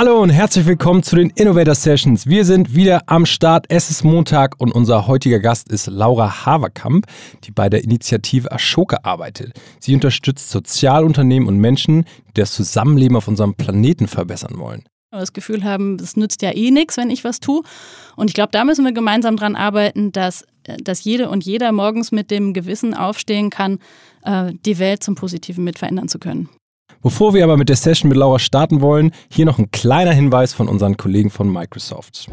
Hallo und herzlich willkommen zu den Innovator Sessions. Wir sind wieder am Start. Es ist Montag und unser heutiger Gast ist Laura Haverkamp, die bei der Initiative Ashoka arbeitet. Sie unterstützt Sozialunternehmen und Menschen, die das Zusammenleben auf unserem Planeten verbessern wollen. Das Gefühl haben, es nützt ja eh nichts, wenn ich was tue. Und ich glaube, da müssen wir gemeinsam dran arbeiten, dass, dass jede und jeder morgens mit dem Gewissen aufstehen kann, äh, die Welt zum Positiven mit verändern zu können. Bevor wir aber mit der Session mit Laura starten wollen, hier noch ein kleiner Hinweis von unseren Kollegen von Microsoft.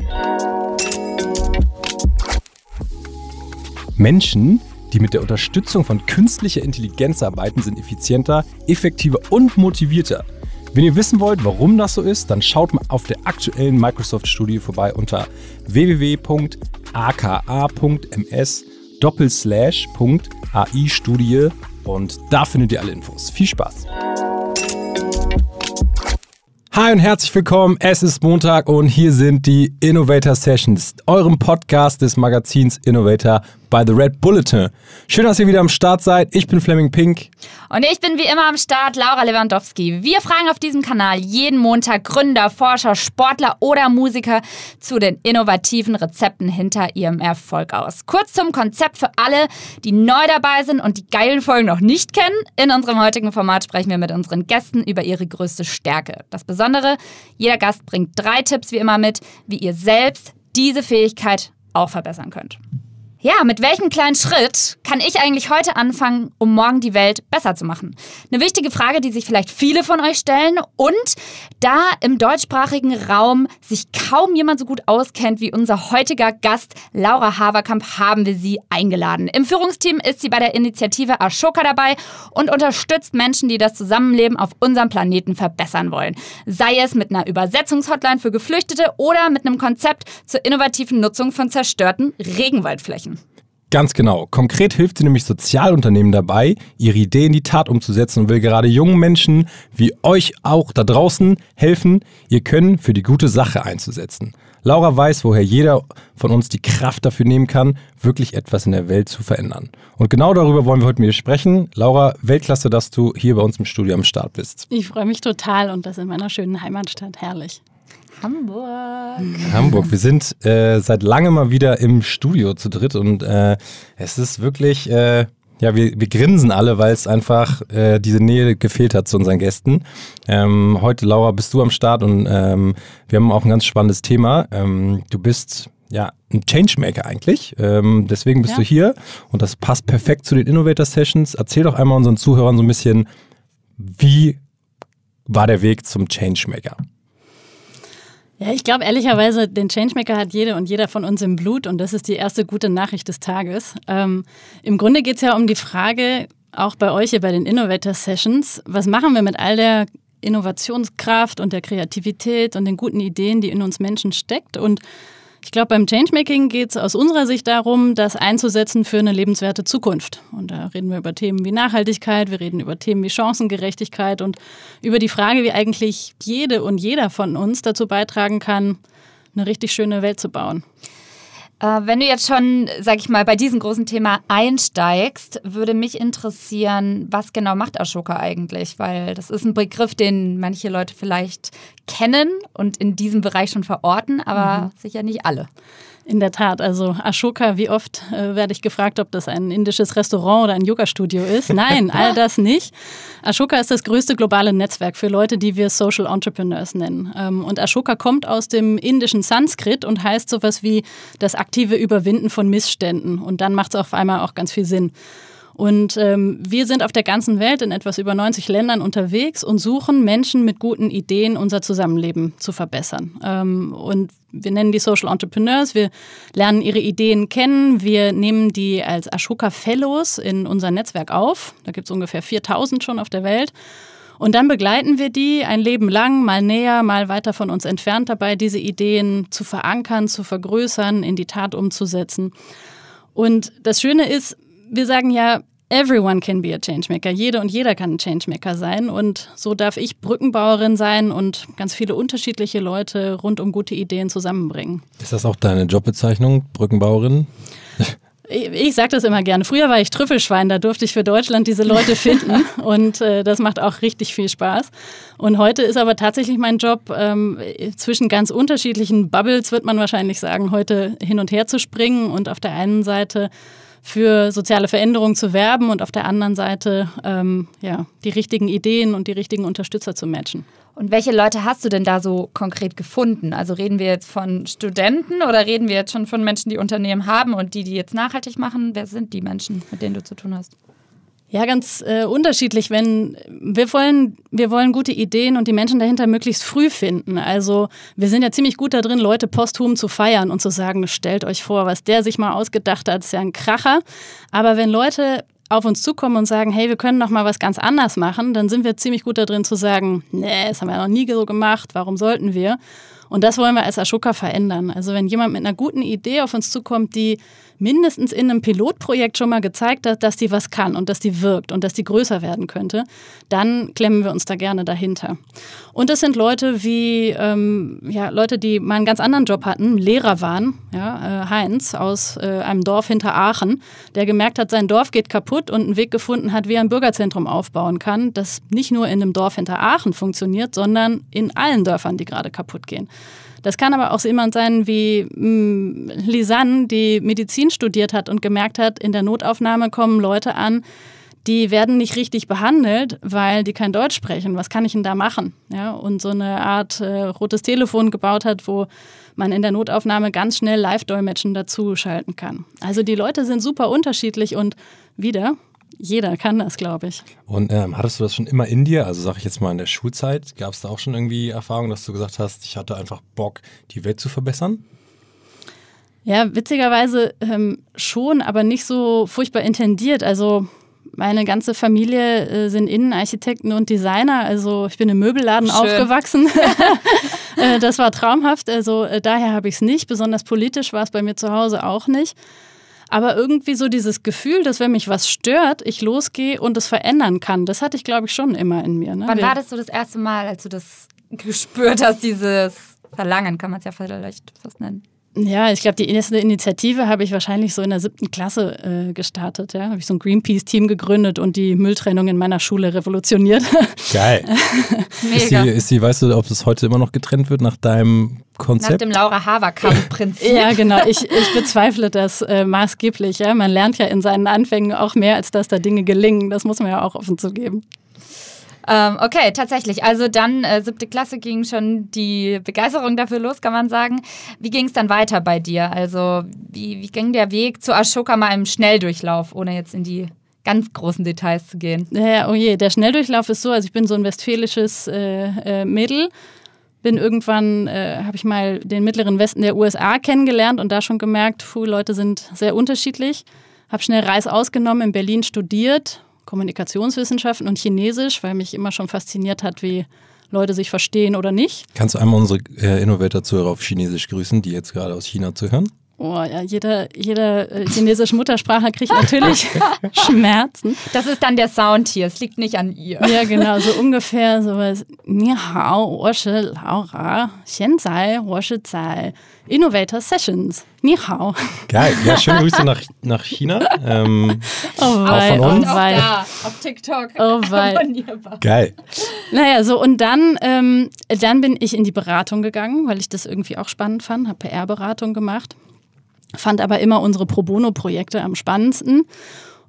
Menschen, die mit der Unterstützung von künstlicher Intelligenz arbeiten, sind effizienter, effektiver und motivierter. Wenn ihr wissen wollt, warum das so ist, dann schaut mal auf der aktuellen Microsoft-Studie vorbei unter www.aka.ms doppelslash.ai-Studie und da findet ihr alle Infos. Viel Spaß! Hi und herzlich willkommen. Es ist Montag und hier sind die Innovator Sessions, eurem Podcast des Magazins Innovator bei The Red Bulletin. Schön, dass ihr wieder am Start seid. Ich bin Fleming Pink. Und ich bin wie immer am Start, Laura Lewandowski. Wir fragen auf diesem Kanal jeden Montag Gründer, Forscher, Sportler oder Musiker zu den innovativen Rezepten hinter ihrem Erfolg aus. Kurz zum Konzept für alle, die neu dabei sind und die geilen Folgen noch nicht kennen. In unserem heutigen Format sprechen wir mit unseren Gästen über ihre größte Stärke. Das Besondere, jeder Gast bringt drei Tipps wie immer mit, wie ihr selbst diese Fähigkeit auch verbessern könnt. Ja, mit welchem kleinen Schritt kann ich eigentlich heute anfangen, um morgen die Welt besser zu machen? Eine wichtige Frage, die sich vielleicht viele von euch stellen und da im deutschsprachigen Raum sich kaum jemand so gut auskennt wie unser heutiger Gast Laura Haverkamp, haben wir sie eingeladen. Im Führungsteam ist sie bei der Initiative Ashoka dabei und unterstützt Menschen, die das Zusammenleben auf unserem Planeten verbessern wollen. Sei es mit einer Übersetzungshotline für Geflüchtete oder mit einem Konzept zur innovativen Nutzung von zerstörten Regenwaldflächen. Ganz genau. Konkret hilft sie nämlich Sozialunternehmen dabei, ihre Idee in die Tat umzusetzen und will gerade jungen Menschen wie euch auch da draußen helfen, ihr Können für die gute Sache einzusetzen. Laura weiß, woher jeder von uns die Kraft dafür nehmen kann, wirklich etwas in der Welt zu verändern. Und genau darüber wollen wir heute mit dir sprechen. Laura, Weltklasse, dass du hier bei uns im Studio am Start bist. Ich freue mich total und das in meiner schönen Heimatstadt. Herrlich. Hamburg. Hamburg. Wir sind äh, seit langem mal wieder im Studio zu dritt und äh, es ist wirklich, äh, ja, wir, wir grinsen alle, weil es einfach äh, diese Nähe gefehlt hat zu unseren Gästen. Ähm, heute, Laura, bist du am Start und ähm, wir haben auch ein ganz spannendes Thema. Ähm, du bist ja, ein Changemaker eigentlich. Ähm, deswegen bist ja. du hier und das passt perfekt zu den Innovator Sessions. Erzähl doch einmal unseren Zuhörern so ein bisschen, wie war der Weg zum Changemaker? Ja, ich glaube ehrlicherweise, den Changemaker hat jede und jeder von uns im Blut und das ist die erste gute Nachricht des Tages. Ähm, Im Grunde geht es ja um die Frage, auch bei euch hier bei den Innovator Sessions, was machen wir mit all der Innovationskraft und der Kreativität und den guten Ideen, die in uns Menschen steckt und ich glaube, beim Changemaking geht es aus unserer Sicht darum, das einzusetzen für eine lebenswerte Zukunft. Und da reden wir über Themen wie Nachhaltigkeit, wir reden über Themen wie Chancengerechtigkeit und über die Frage, wie eigentlich jede und jeder von uns dazu beitragen kann, eine richtig schöne Welt zu bauen. Äh, wenn du jetzt schon, sag ich mal, bei diesem großen Thema einsteigst, würde mich interessieren, was genau macht Ashoka eigentlich? Weil das ist ein Begriff, den manche Leute vielleicht kennen und in diesem Bereich schon verorten, aber mhm. sicher nicht alle. In der Tat, also Ashoka, wie oft äh, werde ich gefragt, ob das ein indisches Restaurant oder ein Yoga-Studio ist? Nein, all das nicht. Ashoka ist das größte globale Netzwerk für Leute, die wir Social Entrepreneurs nennen. Ähm, und Ashoka kommt aus dem indischen Sanskrit und heißt sowas wie das aktive Überwinden von Missständen. Und dann macht es auf einmal auch ganz viel Sinn. Und ähm, wir sind auf der ganzen Welt in etwas über 90 Ländern unterwegs und suchen Menschen mit guten Ideen, unser Zusammenleben zu verbessern. Ähm, und wir nennen die Social Entrepreneurs. Wir lernen ihre Ideen kennen. Wir nehmen die als Ashoka Fellows in unser Netzwerk auf. Da gibt es ungefähr 4000 schon auf der Welt. Und dann begleiten wir die ein Leben lang, mal näher, mal weiter von uns entfernt dabei, diese Ideen zu verankern, zu vergrößern, in die Tat umzusetzen. Und das Schöne ist, wir sagen ja, everyone can be a Changemaker. Jede und jeder kann ein Changemaker sein. Und so darf ich Brückenbauerin sein und ganz viele unterschiedliche Leute rund um gute Ideen zusammenbringen. Ist das auch deine Jobbezeichnung, Brückenbauerin? Ich sage das immer gerne. Früher war ich Trüffelschwein, da durfte ich für Deutschland diese Leute finden und äh, das macht auch richtig viel Spaß. Und heute ist aber tatsächlich mein Job, ähm, zwischen ganz unterschiedlichen Bubbles, wird man wahrscheinlich sagen, heute hin und her zu springen und auf der einen Seite für soziale Veränderung zu werben und auf der anderen Seite ähm, ja, die richtigen Ideen und die richtigen Unterstützer zu matchen. Und welche Leute hast du denn da so konkret gefunden? Also reden wir jetzt von Studenten oder reden wir jetzt schon von Menschen, die Unternehmen haben und die, die jetzt nachhaltig machen? Wer sind die Menschen, mit denen du zu tun hast? Ja, ganz äh, unterschiedlich. Wenn wir wollen, wir wollen gute Ideen und die Menschen dahinter möglichst früh finden. Also wir sind ja ziemlich gut da drin, Leute posthum zu feiern und zu sagen, stellt euch vor, was der sich mal ausgedacht hat, ist ja ein Kracher. Aber wenn Leute auf uns zukommen und sagen, hey, wir können noch mal was ganz anders machen, dann sind wir ziemlich gut da drin zu sagen, nee, das haben wir noch nie so gemacht, warum sollten wir? Und das wollen wir als Ashoka verändern. Also wenn jemand mit einer guten Idee auf uns zukommt, die mindestens in einem Pilotprojekt schon mal gezeigt hat, dass die was kann und dass die wirkt und dass die größer werden könnte, dann klemmen wir uns da gerne dahinter. Und das sind Leute wie ähm, ja, Leute, die mal einen ganz anderen Job hatten, Lehrer waren, ja, äh, Heinz aus äh, einem Dorf hinter Aachen, der gemerkt hat, sein Dorf geht kaputt und einen Weg gefunden hat, wie er ein Bürgerzentrum aufbauen kann, das nicht nur in einem Dorf hinter Aachen funktioniert, sondern in allen Dörfern, die gerade kaputt gehen. Das kann aber auch jemand sein wie mh, mm, Lisanne, die Medizin studiert hat und gemerkt hat, in der Notaufnahme kommen Leute an, die werden nicht richtig behandelt, weil die kein Deutsch sprechen. Was kann ich denn da machen? Ja, und so eine Art äh, rotes Telefon gebaut hat, wo man in der Notaufnahme ganz schnell Live-Dolmetschen dazu schalten kann. Also die Leute sind super unterschiedlich und wieder, jeder kann das, glaube ich. Und ähm, hattest du das schon immer in dir? Also sage ich jetzt mal in der Schulzeit, gab es da auch schon irgendwie Erfahrungen, dass du gesagt hast, ich hatte einfach Bock, die Welt zu verbessern? Ja, witzigerweise ähm, schon, aber nicht so furchtbar intendiert. Also meine ganze Familie äh, sind Innenarchitekten und Designer. Also ich bin im Möbelladen Schön. aufgewachsen. äh, das war traumhaft. Also äh, daher habe ich es nicht. Besonders politisch war es bei mir zu Hause auch nicht. Aber irgendwie so dieses Gefühl, dass wenn mich was stört, ich losgehe und es verändern kann, das hatte ich, glaube ich, schon immer in mir. Ne? Wann war das so das erste Mal, als du das gespürt hast, dieses Verlangen, kann man es ja vielleicht fast nennen? Ja, ich glaube, die erste Initiative habe ich wahrscheinlich so in der siebten Klasse äh, gestartet. Ja, habe ich so ein Greenpeace-Team gegründet und die Mülltrennung in meiner Schule revolutioniert. Geil. Mega. Ist die, ist die, weißt du, ob es heute immer noch getrennt wird nach deinem Konzept? Nach dem Laura Haverkamp-Prinzip. ja, genau. Ich, ich bezweifle das äh, maßgeblich. Ja? Man lernt ja in seinen Anfängen auch mehr, als dass da Dinge gelingen. Das muss man ja auch offen zugeben. Ähm, okay, tatsächlich. Also dann äh, siebte Klasse ging schon die Begeisterung dafür los, kann man sagen. Wie ging es dann weiter bei dir? Also wie, wie ging der Weg zu Ashoka mal im Schnelldurchlauf, ohne jetzt in die ganz großen Details zu gehen? Ja, oh je, der Schnelldurchlauf ist so, also ich bin so ein westfälisches äh, äh, Mädel bin irgendwann, äh, habe ich mal den mittleren Westen der USA kennengelernt und da schon gemerkt, puh, Leute sind sehr unterschiedlich. Habe schnell Reis ausgenommen, in Berlin studiert, Kommunikationswissenschaften und Chinesisch, weil mich immer schon fasziniert hat, wie Leute sich verstehen oder nicht. Kannst du einmal unsere äh, Innovator-Zuhörer auf Chinesisch grüßen, die jetzt gerade aus China zuhören? Oh ja, jeder, jeder äh, chinesische Muttersprache kriegt natürlich Schmerzen. Das ist dann der Sound hier, es liegt nicht an ihr. Ja, genau, so ungefähr sowas. Ni hao, wo shi Laura, xian zai, wo shi zai. Innovator Sessions. Ni hao. Geil, ja, schöne Grüße nach, nach China. Ähm, oh wei, auch von uns. Oh wei. Da, auf TikTok. Oh wei. Geil. Naja, so und dann, ähm, dann bin ich in die Beratung gegangen, weil ich das irgendwie auch spannend fand, habe PR-Beratung gemacht fand aber immer unsere Pro Bono-Projekte am spannendsten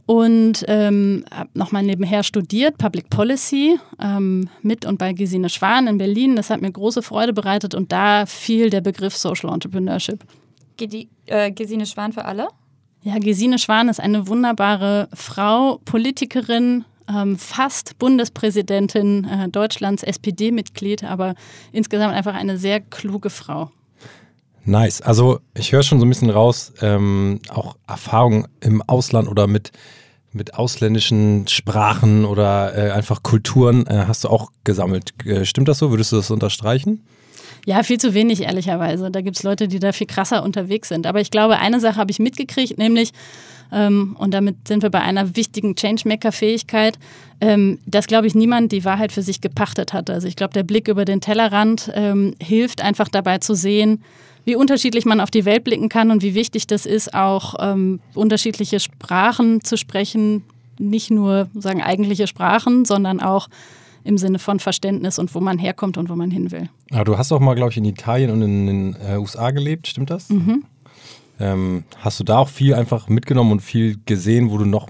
und ähm, habe nochmal nebenher studiert, Public Policy ähm, mit und bei Gesine Schwan in Berlin. Das hat mir große Freude bereitet und da fiel der Begriff Social Entrepreneurship. Die, äh, Gesine Schwan für alle? Ja, Gesine Schwan ist eine wunderbare Frau, Politikerin, ähm, fast Bundespräsidentin äh, Deutschlands, SPD-Mitglied, aber insgesamt einfach eine sehr kluge Frau. Nice. Also ich höre schon so ein bisschen raus, ähm, auch Erfahrungen im Ausland oder mit, mit ausländischen Sprachen oder äh, einfach Kulturen äh, hast du auch gesammelt. Äh, stimmt das so? Würdest du das unterstreichen? Ja, viel zu wenig, ehrlicherweise. Da gibt es Leute, die da viel krasser unterwegs sind. Aber ich glaube, eine Sache habe ich mitgekriegt, nämlich, ähm, und damit sind wir bei einer wichtigen Changemaker-Fähigkeit, ähm, dass, glaube ich, niemand die Wahrheit für sich gepachtet hat. Also ich glaube, der Blick über den Tellerrand ähm, hilft einfach dabei zu sehen, wie unterschiedlich man auf die Welt blicken kann und wie wichtig das ist, auch ähm, unterschiedliche Sprachen zu sprechen. Nicht nur sagen eigentliche Sprachen, sondern auch im Sinne von Verständnis und wo man herkommt und wo man hin will. Aber du hast auch mal, glaube ich, in Italien und in den äh, USA gelebt, stimmt das? Mhm. Ähm, hast du da auch viel einfach mitgenommen und viel gesehen, wo du noch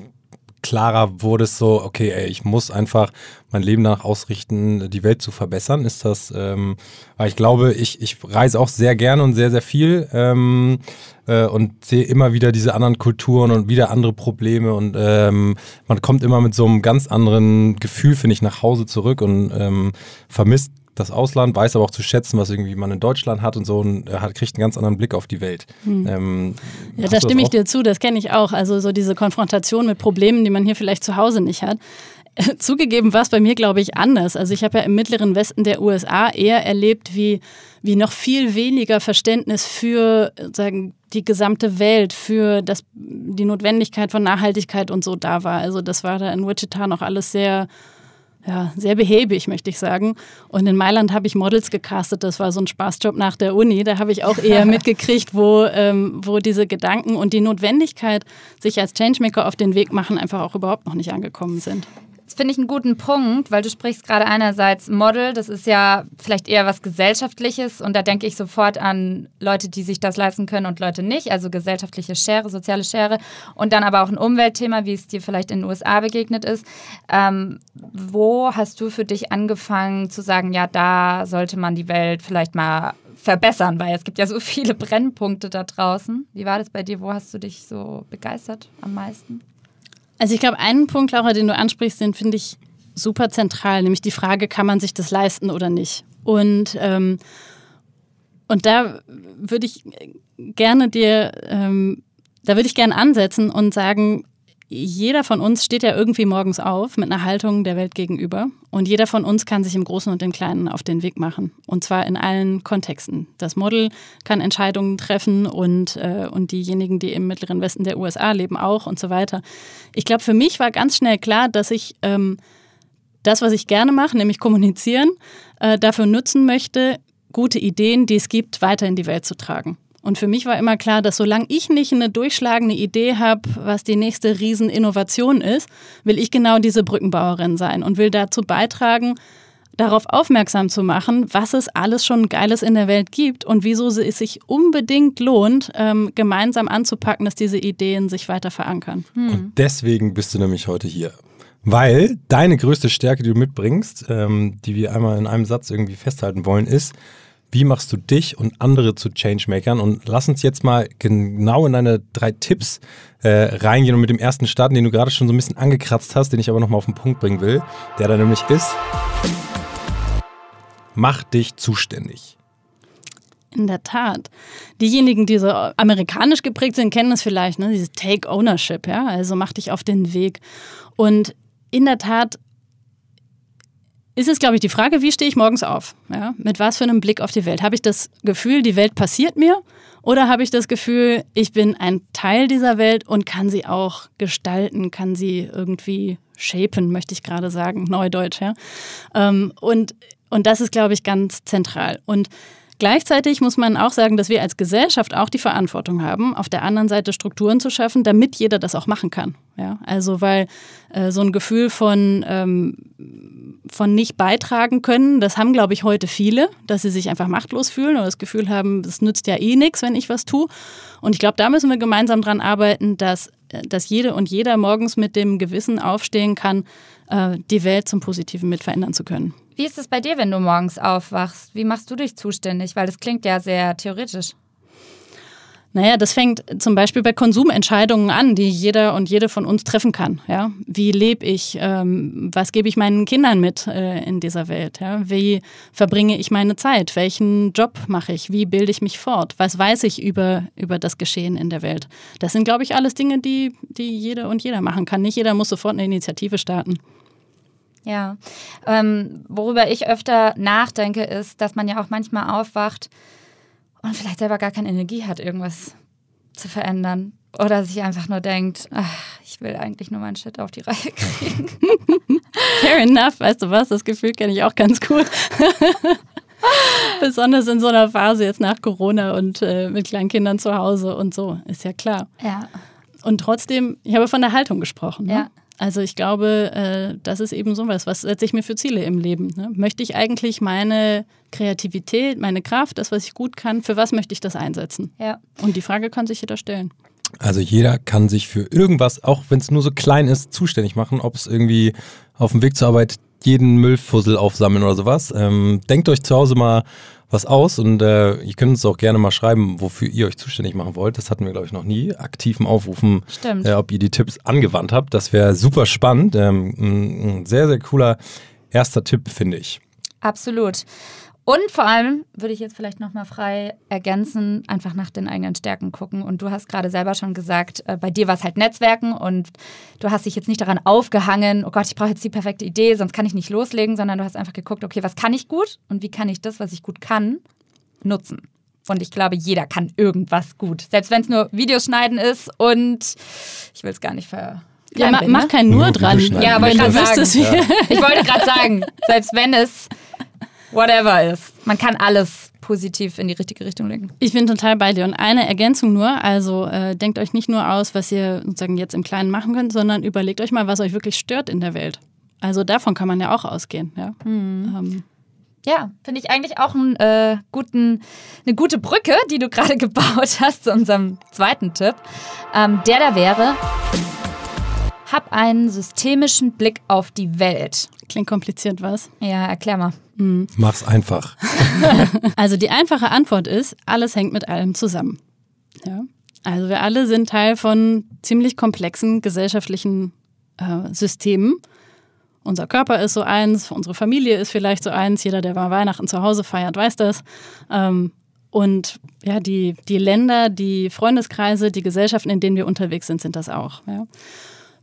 klarer wurdest, so, okay, ey, ich muss einfach mein Leben danach ausrichten, die Welt zu verbessern? Ist das, ähm, weil ich glaube, ich, ich reise auch sehr gerne und sehr, sehr viel ähm, äh, und sehe immer wieder diese anderen Kulturen und wieder andere Probleme und ähm, man kommt immer mit so einem ganz anderen Gefühl, finde ich, nach Hause zurück und ähm, vermisst das Ausland, weiß aber auch zu schätzen, was irgendwie man in Deutschland hat und so und hat, kriegt einen ganz anderen Blick auf die Welt. Hm. Ähm, ja, da stimme ich dir zu, das kenne ich auch. Also so diese Konfrontation mit Problemen, die man hier vielleicht zu Hause nicht hat. Zugegeben war es bei mir, glaube ich, anders. Also ich habe ja im mittleren Westen der USA eher erlebt, wie, wie noch viel weniger Verständnis für sagen, die gesamte Welt, für das, die Notwendigkeit von Nachhaltigkeit und so da war. Also das war da in Wichita noch alles sehr ja, sehr behäbig, möchte ich sagen. Und in Mailand habe ich Models gecastet. Das war so ein Spaßjob nach der Uni. Da habe ich auch eher mitgekriegt, wo, ähm, wo diese Gedanken und die Notwendigkeit, sich als Changemaker auf den Weg machen, einfach auch überhaupt noch nicht angekommen sind. Finde ich einen guten Punkt, weil du sprichst gerade einerseits Model, das ist ja vielleicht eher was Gesellschaftliches und da denke ich sofort an Leute, die sich das leisten können und Leute nicht, also gesellschaftliche Schere, soziale Schere und dann aber auch ein Umweltthema, wie es dir vielleicht in den USA begegnet ist. Ähm, wo hast du für dich angefangen zu sagen, ja, da sollte man die Welt vielleicht mal verbessern, weil es gibt ja so viele Brennpunkte da draußen. Wie war das bei dir? Wo hast du dich so begeistert am meisten? Also ich glaube, einen Punkt, Laura, den du ansprichst, den finde ich super zentral, nämlich die Frage, kann man sich das leisten oder nicht? Und, ähm, und da würde ich gerne dir, ähm, da würde ich gerne ansetzen und sagen, jeder von uns steht ja irgendwie morgens auf mit einer Haltung der Welt gegenüber. Und jeder von uns kann sich im Großen und im Kleinen auf den Weg machen. Und zwar in allen Kontexten. Das Model kann Entscheidungen treffen und, äh, und diejenigen, die im mittleren Westen der USA leben, auch und so weiter. Ich glaube, für mich war ganz schnell klar, dass ich ähm, das, was ich gerne mache, nämlich kommunizieren, äh, dafür nutzen möchte, gute Ideen, die es gibt, weiter in die Welt zu tragen. Und für mich war immer klar, dass solange ich nicht eine durchschlagende Idee habe, was die nächste Rieseninnovation ist, will ich genau diese Brückenbauerin sein und will dazu beitragen, darauf aufmerksam zu machen, was es alles schon Geiles in der Welt gibt und wieso es sich unbedingt lohnt, ähm, gemeinsam anzupacken, dass diese Ideen sich weiter verankern. Hm. Und deswegen bist du nämlich heute hier. Weil deine größte Stärke, die du mitbringst, ähm, die wir einmal in einem Satz irgendwie festhalten wollen, ist, wie machst du dich und andere zu Changemakern? Und lass uns jetzt mal genau in deine drei Tipps äh, reingehen und mit dem ersten starten, den du gerade schon so ein bisschen angekratzt hast, den ich aber nochmal auf den Punkt bringen will, der da nämlich ist, mach dich zuständig. In der Tat. Diejenigen, die so amerikanisch geprägt sind, kennen das vielleicht, ne? dieses Take Ownership, ja, also mach dich auf den Weg. Und in der Tat ist es, glaube ich, die Frage, wie stehe ich morgens auf? Ja? Mit was für einem Blick auf die Welt? Habe ich das Gefühl, die Welt passiert mir? Oder habe ich das Gefühl, ich bin ein Teil dieser Welt und kann sie auch gestalten, kann sie irgendwie shapen, möchte ich gerade sagen, Neudeutsch. Ja? Ähm, und, und das ist, glaube ich, ganz zentral. Und Gleichzeitig muss man auch sagen, dass wir als Gesellschaft auch die Verantwortung haben, auf der anderen Seite Strukturen zu schaffen, damit jeder das auch machen kann. Ja, also weil äh, so ein Gefühl von, ähm, von nicht beitragen können, das haben, glaube ich, heute viele, dass sie sich einfach machtlos fühlen oder das Gefühl haben, es nützt ja eh nichts, wenn ich was tue. Und ich glaube, da müssen wir gemeinsam dran arbeiten, dass, äh, dass jede und jeder morgens mit dem Gewissen aufstehen kann, äh, die Welt zum Positiven mit verändern zu können. Wie ist es bei dir, wenn du morgens aufwachst? Wie machst du dich zuständig? Weil das klingt ja sehr theoretisch. Naja, das fängt zum Beispiel bei Konsumentscheidungen an, die jeder und jede von uns treffen kann. Ja? Wie lebe ich? Ähm, was gebe ich meinen Kindern mit äh, in dieser Welt? Ja? Wie verbringe ich meine Zeit? Welchen Job mache ich? Wie bilde ich mich fort? Was weiß ich über, über das Geschehen in der Welt? Das sind, glaube ich, alles Dinge, die, die jede und jeder machen kann. Nicht jeder muss sofort eine Initiative starten. Ja, ähm, worüber ich öfter nachdenke, ist, dass man ja auch manchmal aufwacht und vielleicht selber gar keine Energie hat, irgendwas zu verändern. Oder sich einfach nur denkt, ach, ich will eigentlich nur meinen Shit auf die Reihe kriegen. Fair enough, weißt du was, das Gefühl kenne ich auch ganz gut. Besonders in so einer Phase jetzt nach Corona und äh, mit Kleinkindern zu Hause und so, ist ja klar. Ja. Und trotzdem, ich habe von der Haltung gesprochen. Ne? Ja. Also ich glaube, äh, das ist eben sowas. Was setze ich mir für Ziele im Leben? Ne? Möchte ich eigentlich meine Kreativität, meine Kraft, das, was ich gut kann, für was möchte ich das einsetzen? Ja. Und die Frage kann sich jeder stellen. Also jeder kann sich für irgendwas, auch wenn es nur so klein ist, zuständig machen, ob es irgendwie auf dem Weg zur Arbeit jeden Müllfussel aufsammeln oder sowas. Ähm, denkt euch zu Hause mal was aus und äh, ihr könnt uns auch gerne mal schreiben, wofür ihr euch zuständig machen wollt. Das hatten wir, glaube ich, noch nie. Aktiven Aufrufen, Stimmt. äh, ob ihr die Tipps angewandt habt. Das wäre super spannend. Ähm, ein sehr, sehr cooler erster Tipp, finde ich. Absolut. Und vor allem würde ich jetzt vielleicht nochmal frei ergänzen, einfach nach den eigenen Stärken gucken. Und du hast gerade selber schon gesagt, äh, bei dir war es halt Netzwerken und du hast dich jetzt nicht daran aufgehangen, oh Gott, ich brauche jetzt die perfekte Idee, sonst kann ich nicht loslegen, sondern du hast einfach geguckt, okay, was kann ich gut und wie kann ich das, was ich gut kann, nutzen. Und ich glaube, jeder kann irgendwas gut. Selbst wenn es nur Videos schneiden ist und ich will es gar nicht ver. Ja, ma, kleinreden, mach ne? kein Nur Nur dran. Ja, aber wenn ich du wüsstest, wie. Ich wollte gerade sagen, selbst wenn es whatever ist, man kann alles positiv in die richtige Richtung lenken. Ich bin total bei dir. Und eine Ergänzung nur, also äh, denkt euch nicht nur aus, was ihr sozusagen jetzt im Kleinen machen könnt, sondern überlegt euch mal, was euch wirklich stört in der Welt. Also davon kann man ja auch ausgehen. Ja? Ähm, Ja, finde ich eigentlich auch einen, äh, guten, eine gute Brücke, die du gerade gebaut hast zu unserem zweiten Tipp. Ähm, der da wäre, hab einen systemischen Blick auf die Welt. klingt kompliziert, was? Ja, erklär mal. Mach's einfach. Also die einfache Antwort ist, alles hängt mit allem zusammen. Ja? Also wir alle sind Teil von ziemlich komplexen gesellschaftlichen äh, Systemen. Unser Körper ist so eins, unsere Familie ist vielleicht so eins, jeder, der mal Weihnachten zu Hause feiert, weiß das. Ähm, und ja, die, die Länder, die Freundeskreise, die Gesellschaften, in denen wir unterwegs sind, sind das auch. Ja?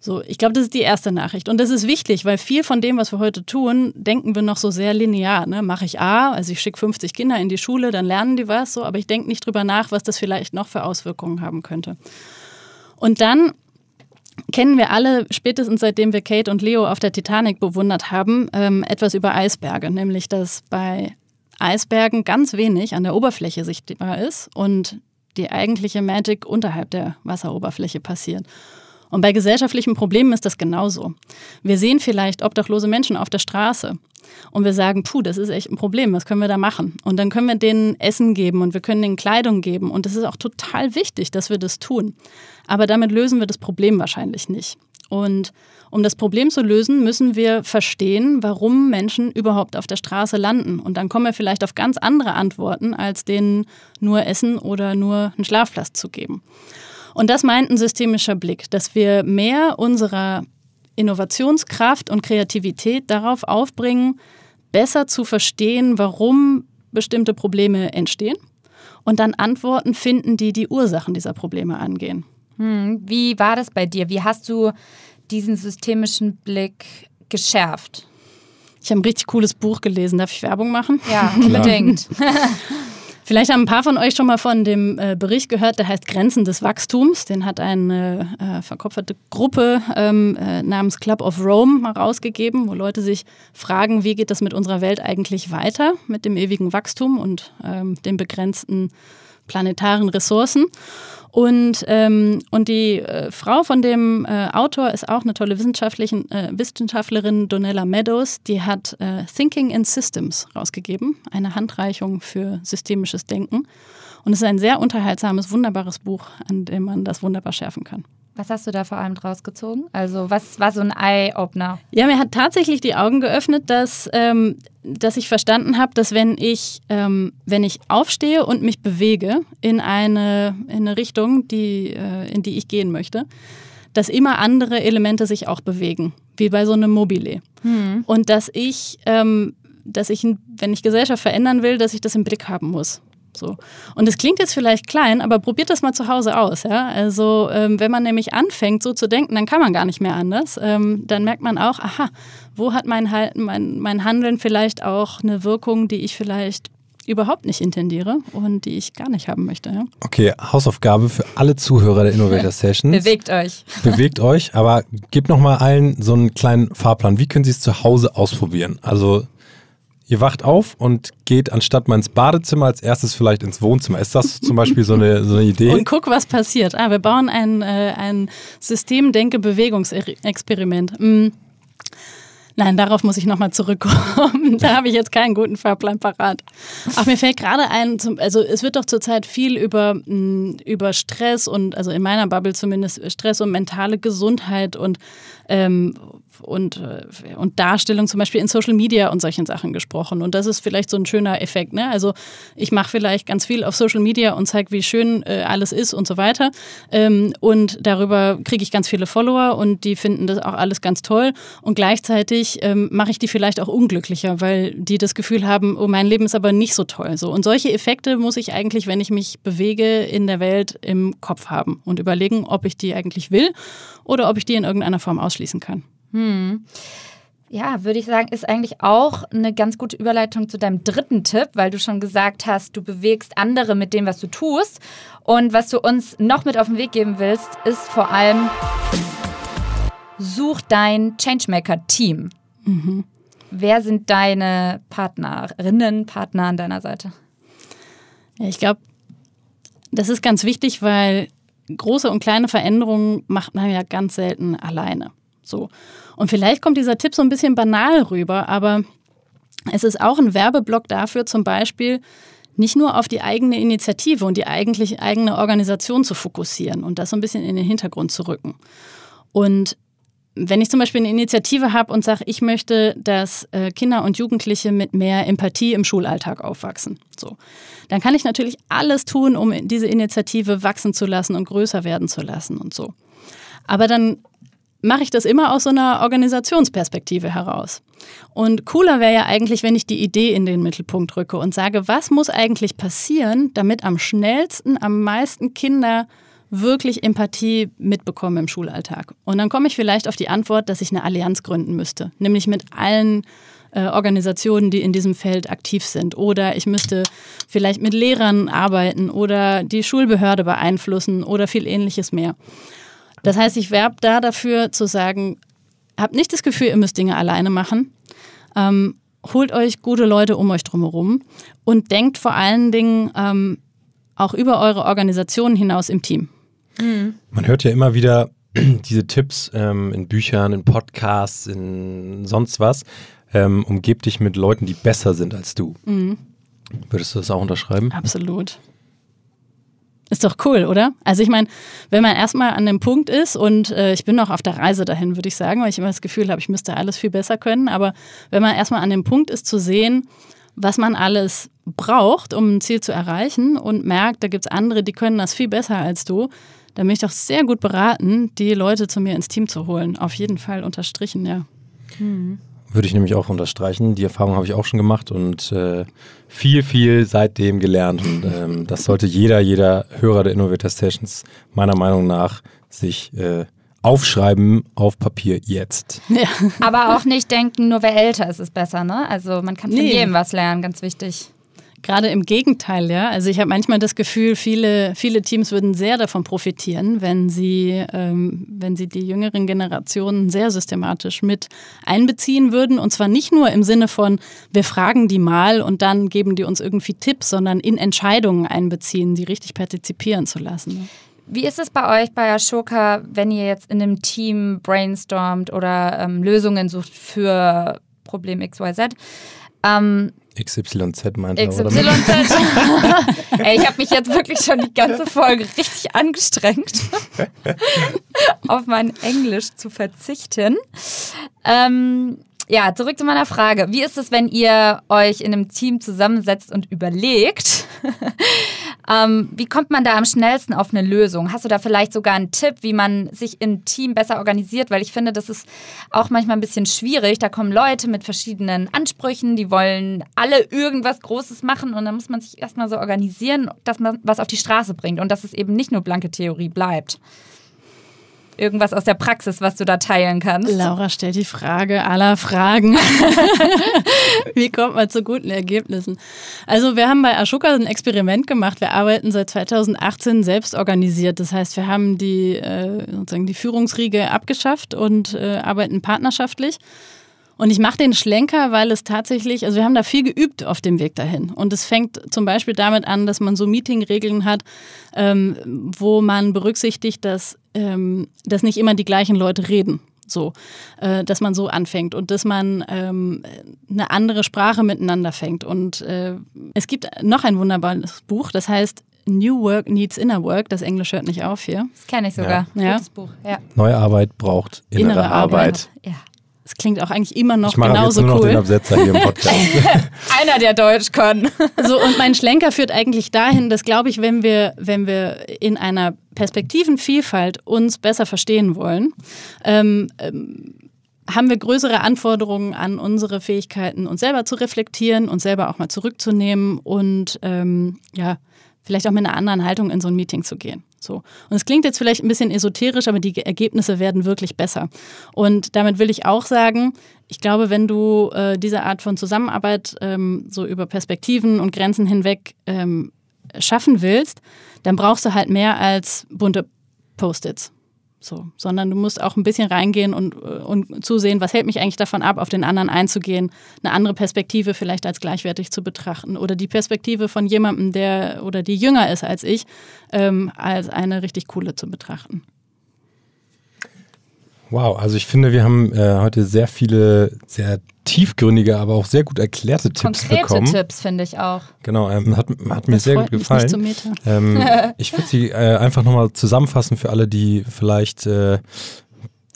So, ich glaube, das ist die erste Nachricht. Und das ist wichtig, weil viel von dem, was wir heute tun, denken wir noch so sehr linear. Ne? Mache ich A, also ich schicke 50 Kinder in die Schule, dann lernen die was, so, aber ich denke nicht drüber nach, was das vielleicht noch für Auswirkungen haben könnte. Und dann kennen wir alle, spätestens seitdem wir Kate und Leo auf der Titanic bewundert haben, ähm, etwas über Eisberge, nämlich dass bei Eisbergen ganz wenig an der Oberfläche sichtbar ist und die eigentliche Magic unterhalb der Wasseroberfläche passiert. Und bei gesellschaftlichen Problemen ist das genauso. Wir sehen vielleicht obdachlose Menschen auf der Straße und wir sagen, puh, das ist echt ein Problem, was können wir da machen? Und dann können wir denen Essen geben und wir können denen Kleidung geben und es ist auch total wichtig, dass wir das tun. Aber damit lösen wir das Problem wahrscheinlich nicht. Und um das Problem zu lösen, müssen wir verstehen, warum Menschen überhaupt auf der Straße landen. Und dann kommen wir vielleicht auf ganz andere Antworten, als denen nur Essen oder nur einen Schlafplatz zu geben. Und das meint ein systemischer Blick, dass wir mehr unserer Innovationskraft und Kreativität darauf aufbringen, besser zu verstehen, warum bestimmte Probleme entstehen und dann Antworten finden, die die Ursachen dieser Probleme angehen. Hm, wie war das bei dir? Wie hast du diesen systemischen Blick geschärft? Ich habe ein richtig cooles Buch gelesen. Darf ich Werbung machen? Ja, unbedingt. Vielleicht haben ein paar von euch schon mal von dem äh, Bericht gehört, der heißt Grenzen des Wachstums. Den hat eine äh, verkopferte Gruppe ähm, äh, namens Club of Rome mal rausgegeben, wo Leute sich fragen, wie geht das mit unserer Welt eigentlich weiter, mit dem ewigen Wachstum und ähm, den begrenzten planetaren Ressourcen. Und, ähm, und die äh, Frau von dem äh, Autor ist auch eine tolle äh, Wissenschaftlerin, Donella Meadows. Die hat äh, Thinking in Systems rausgegeben, eine Handreichung für systemisches Denken. Und es ist ein sehr unterhaltsames, wunderbares Buch, an dem man das wunderbar schärfen kann. Was hast du da vor allem draus gezogen? Also, was war so ein Eye-Opener? Ja, mir hat tatsächlich die Augen geöffnet, dass, ähm, dass ich verstanden habe, dass wenn ich, ähm, wenn ich aufstehe und mich bewege in eine, in eine Richtung, die, äh, in die ich gehen möchte, dass immer andere Elemente sich auch bewegen, wie bei so einem Mobile. Und dass ich, ähm, dass ich, wenn ich Gesellschaft verändern will, dass ich das im Blick haben muss. So. Und es klingt jetzt vielleicht klein, aber probiert das mal zu Hause aus. Ja? Also ähm, wenn man nämlich anfängt, so zu denken, dann kann man gar nicht mehr anders. Ähm, dann merkt man auch, aha, wo hat mein, mein, mein Handeln vielleicht auch eine Wirkung, die ich vielleicht überhaupt nicht intendiere und die ich gar nicht haben möchte. Ja? Okay, Hausaufgabe für alle Zuhörer der Innovator Sessions. Bewegt euch. Bewegt euch, aber gebt nochmal allen so einen kleinen Fahrplan. Wie können Sie es zu Hause ausprobieren? Also Ihr wacht auf und geht anstatt mal ins Badezimmer als erstes vielleicht ins Wohnzimmer. Ist das zum Beispiel so eine, so eine Idee? Und guck, was passiert. Ah, wir bauen ein, äh, ein System-Denke-Bewegungsexperiment. Mm. Nein, darauf muss ich nochmal zurückkommen. da habe ich jetzt keinen guten Fahrplan parat. Ach, mir fällt gerade ein, also es wird doch zurzeit viel über, mm, über Stress und, also in meiner Bubble zumindest, Stress und mentale Gesundheit und ähm, und, äh, und Darstellung zum Beispiel in Social Media und solchen Sachen gesprochen. Und das ist vielleicht so ein schöner Effekt. Ne? Also ich mache vielleicht ganz viel auf Social Media und zeige, wie schön äh, alles ist und so weiter. Ähm, und darüber kriege ich ganz viele Follower und die finden das auch alles ganz toll. Und gleichzeitig ähm, mache ich die vielleicht auch unglücklicher, weil die das Gefühl haben, oh, mein Leben ist aber nicht so toll. So. Und solche Effekte muss ich eigentlich, wenn ich mich bewege in der Welt, im Kopf haben und überlegen, ob ich die eigentlich will oder ob ich die in irgendeiner Form ausschließen kann. Hm. Ja, würde ich sagen, ist eigentlich auch eine ganz gute Überleitung zu deinem dritten Tipp, weil du schon gesagt hast, du bewegst andere mit dem, was du tust. Und was du uns noch mit auf den Weg geben willst, ist vor allem, such dein Changemaker-Team. Mhm. Wer sind deine Partnerinnen, Partner an deiner Seite? Ja, ich glaube, das ist ganz wichtig, weil große und kleine Veränderungen macht man ja ganz selten alleine. So. Und vielleicht kommt dieser Tipp so ein bisschen banal rüber, aber es ist auch ein Werbeblock dafür, zum Beispiel nicht nur auf die eigene Initiative und die eigentlich eigene Organisation zu fokussieren und das so ein bisschen in den Hintergrund zu rücken. Und wenn ich zum Beispiel eine Initiative habe und sage, ich möchte, dass äh, Kinder und Jugendliche mit mehr Empathie im Schulalltag aufwachsen, so, dann kann ich natürlich alles tun, um diese Initiative wachsen zu lassen und größer werden zu lassen und so. Aber dann mache ich das immer aus so einer Organisationsperspektive heraus. Und cooler wäre ja eigentlich, wenn ich die Idee in den Mittelpunkt rücke und sage, was muss eigentlich passieren, damit am schnellsten, am meisten Kinder wirklich Empathie mitbekommen im Schulalltag. Und dann komme ich vielleicht auf die Antwort, dass ich eine Allianz gründen müsste, nämlich mit allen äh, Organisationen, die in diesem Feld aktiv sind. Oder ich müsste vielleicht mit Lehrern arbeiten oder die Schulbehörde beeinflussen oder viel ähnliches mehr. Das heißt, ich werbe da dafür zu sagen, habt nicht das Gefühl, ihr müsst Dinge alleine machen. Ähm, holt euch gute Leute um euch drumherum und denkt vor allen Dingen ähm, auch über eure Organisation hinaus im Team. Mhm. Man hört ja immer wieder diese Tipps ähm, in Büchern, in Podcasts, in sonst was. Ähm, umgeb dich mit Leuten, die besser sind als du. Mhm. Würdest du das auch unterschreiben? Absolut. Ist doch cool, oder? Also ich meine, wenn man erstmal an dem Punkt ist und äh, ich bin noch auf der Reise dahin, würde ich sagen, weil ich immer das Gefühl habe, ich müsste alles viel besser können. Aber wenn man erstmal an dem Punkt ist zu sehen, was man alles braucht, um ein Ziel zu erreichen und merkt, da gibt es andere, die können das viel besser als du, dann bin ich doch sehr gut beraten, die Leute zu mir ins Team zu holen. Auf jeden Fall unterstrichen, ja. Mhm. Würde ich nämlich auch unterstreichen. Die Erfahrung habe ich auch schon gemacht und äh, viel, viel seitdem gelernt. Und ähm, das sollte jeder, jeder Hörer der Innovator Sessions meiner Meinung nach sich äh, aufschreiben auf Papier jetzt. Ja. Aber auch nicht denken, nur wer älter ist, ist besser, ne? Also man kann von nee. jedem was lernen, ganz wichtig. Gerade im Gegenteil, ja. Also ich habe manchmal das Gefühl, viele, viele Teams würden sehr davon profitieren, wenn sie, ähm, wenn sie die jüngeren Generationen sehr systematisch mit einbeziehen würden. Und zwar nicht nur im Sinne von, wir fragen die mal und dann geben die uns irgendwie Tipps, sondern in Entscheidungen einbeziehen, die richtig partizipieren zu lassen. Wie ist es bei euch bei Ashoka, wenn ihr jetzt in einem Team brainstormt oder ähm, Lösungen sucht für Problem XYZ? Ähm, XYZ meint er, XYZ. Ey, ich habe mich jetzt wirklich schon die ganze Folge richtig angestrengt, auf mein Englisch zu verzichten. Ähm, ja, zurück zu meiner Frage. Wie ist es, wenn ihr euch in einem Team zusammensetzt und überlegt, ähm, wie kommt man da am schnellsten auf eine Lösung? Hast du da vielleicht sogar einen Tipp, wie man sich im Team besser organisiert? Weil ich finde, das ist auch manchmal ein bisschen schwierig. Da kommen Leute mit verschiedenen Ansprüchen, die wollen alle irgendwas Großes machen und dann muss man sich erstmal so organisieren, dass man was auf die Straße bringt und dass es eben nicht nur blanke Theorie bleibt irgendwas aus der Praxis, was du da teilen kannst? Laura stellt die Frage aller Fragen. Wie kommt man zu guten Ergebnissen? Also wir haben bei Ashoka ein Experiment gemacht. Wir arbeiten seit 2018 selbst organisiert. Das heißt, wir haben die, äh, sozusagen die Führungsriege abgeschafft und äh, arbeiten partnerschaftlich. Und ich mache den Schlenker, weil es tatsächlich, also wir haben da viel geübt auf dem Weg dahin. Und es fängt zum Beispiel damit an, dass man so Meetingregeln hat, ähm, wo man berücksichtigt, dass, ähm, dass nicht immer die gleichen Leute reden. So, äh, dass man so anfängt und dass man ähm, eine andere Sprache miteinander fängt. Und äh, es gibt noch ein wunderbares Buch, das heißt New Work Needs Inner Work. Das Englisch hört nicht auf hier. Das kenne ich sogar. Ja. Gutes Buch. Ja. Neue Arbeit braucht innere, Innere Arbeit. Arbeit. ja. Klingt auch eigentlich immer noch Ich mache jetzt genauso nur noch den cool. Absetzer hier im Podcast. Einer, der Deutsch kann. So, und mein Schlenker führt eigentlich dahin, dass, glaube ich, wenn wir, wenn wir in einer Perspektivenvielfalt uns besser verstehen wollen, ähm, ähm, haben wir größere Anforderungen an unsere Fähigkeiten, uns selber zu reflektieren, uns selber auch mal zurückzunehmen und ähm, ja, vielleicht auch mit einer anderen Haltung in so ein Meeting zu gehen. So. Und es klingt jetzt vielleicht ein bisschen esoterisch, aber die Ergebnisse werden wirklich besser. Und damit will ich auch sagen, ich glaube, wenn du äh, diese Art von Zusammenarbeit ähm, so über Perspektiven und Grenzen hinweg ähm, schaffen willst, dann brauchst du halt mehr als bunte Post-its. So, sondern du musst auch ein bisschen reingehen und, äh, und zusehen, was hält mich eigentlich davon ab, auf den anderen einzugehen, eine andere Perspektive vielleicht als gleichwertig zu betrachten oder die Perspektive von jemandem, der oder die jünger ist als ich, ähm, als eine richtig coole zu betrachten. Wow, also ich finde, wir haben äh, heute sehr viele, sehr tiefgründige, aber auch sehr gut erklärte Tipps Konkrete bekommen. Tipps finde ich auch. Genau, ähm, hat, hat mir sehr gut gefallen. Ähm, ich würde sie äh, einfach nochmal zusammenfassen für alle, die vielleicht äh,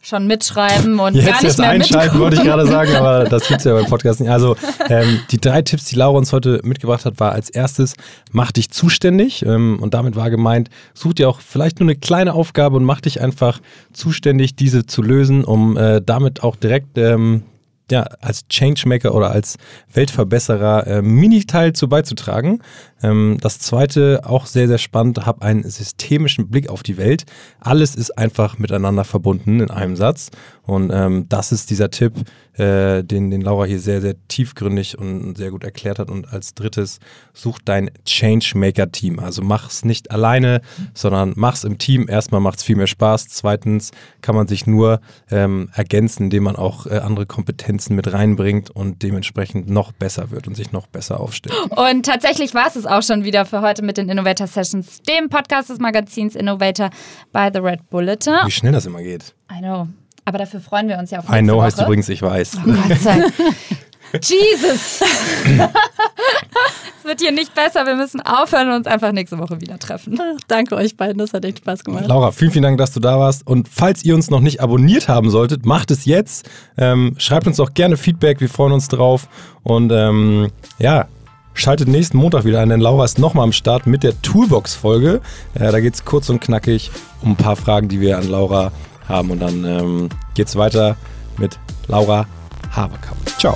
Schon mitschreiben und jetzt gar nicht erst mehr einschalten, mitgucken. wollte ich gerade sagen, aber das gibt's ja beim Podcast nicht. Also ähm, die drei Tipps, die Laura uns heute mitgebracht hat, war als erstes, mach dich zuständig. Ähm, und damit war gemeint, such dir auch vielleicht nur eine kleine Aufgabe und mach dich einfach zuständig, diese zu lösen, um äh, damit auch direkt ähm, ja, als Changemaker oder als Weltverbesserer äh, Mini-Teil zu beizutragen. Ähm, das zweite, auch sehr, sehr spannend, hab einen systemischen Blick auf die Welt. Alles ist einfach miteinander verbunden in einem Satz. Und ähm, das ist dieser Tipp, äh, den, den Laura hier sehr, sehr tiefgründig und sehr gut erklärt hat. Und als drittes, such dein Changemaker-Team. Also mach's nicht alleine, sondern mach's im Team. Erstmal macht's viel mehr Spaß. Zweitens kann man sich nur ähm, ergänzen, indem man auch äh, andere Kompetenzen mit reinbringt und dementsprechend noch besser wird und sich noch besser aufstellt. Und tatsächlich war es es auch schon wieder für heute mit den Innovator Sessions, dem Podcast des Magazins Innovator by the Red Bulletin. Wie schnell das immer geht. I know. Aber dafür freuen wir uns ja auf I nächste know Woche. heißt übrigens, ich weiß. Gott sei Jesus! es wird hier nicht besser. Wir müssen aufhören und uns einfach nächste Woche wieder treffen. Danke euch beiden, das hat echt Spaß gemacht. Laura, vielen, vielen Dank, dass du da warst. Und falls ihr uns noch nicht abonniert haben solltet, macht es jetzt. Ähm, schreibt uns auch gerne Feedback, wir freuen uns drauf. Und ähm, ja, schaltet nächsten Montag wieder ein, denn Laura ist nochmal am Start mit der Toolbox-Folge. Äh, da geht es kurz und knackig um ein paar Fragen, die wir an Laura haben. Und dann ähm, geht es weiter mit Laura Haberkamp. Ciao.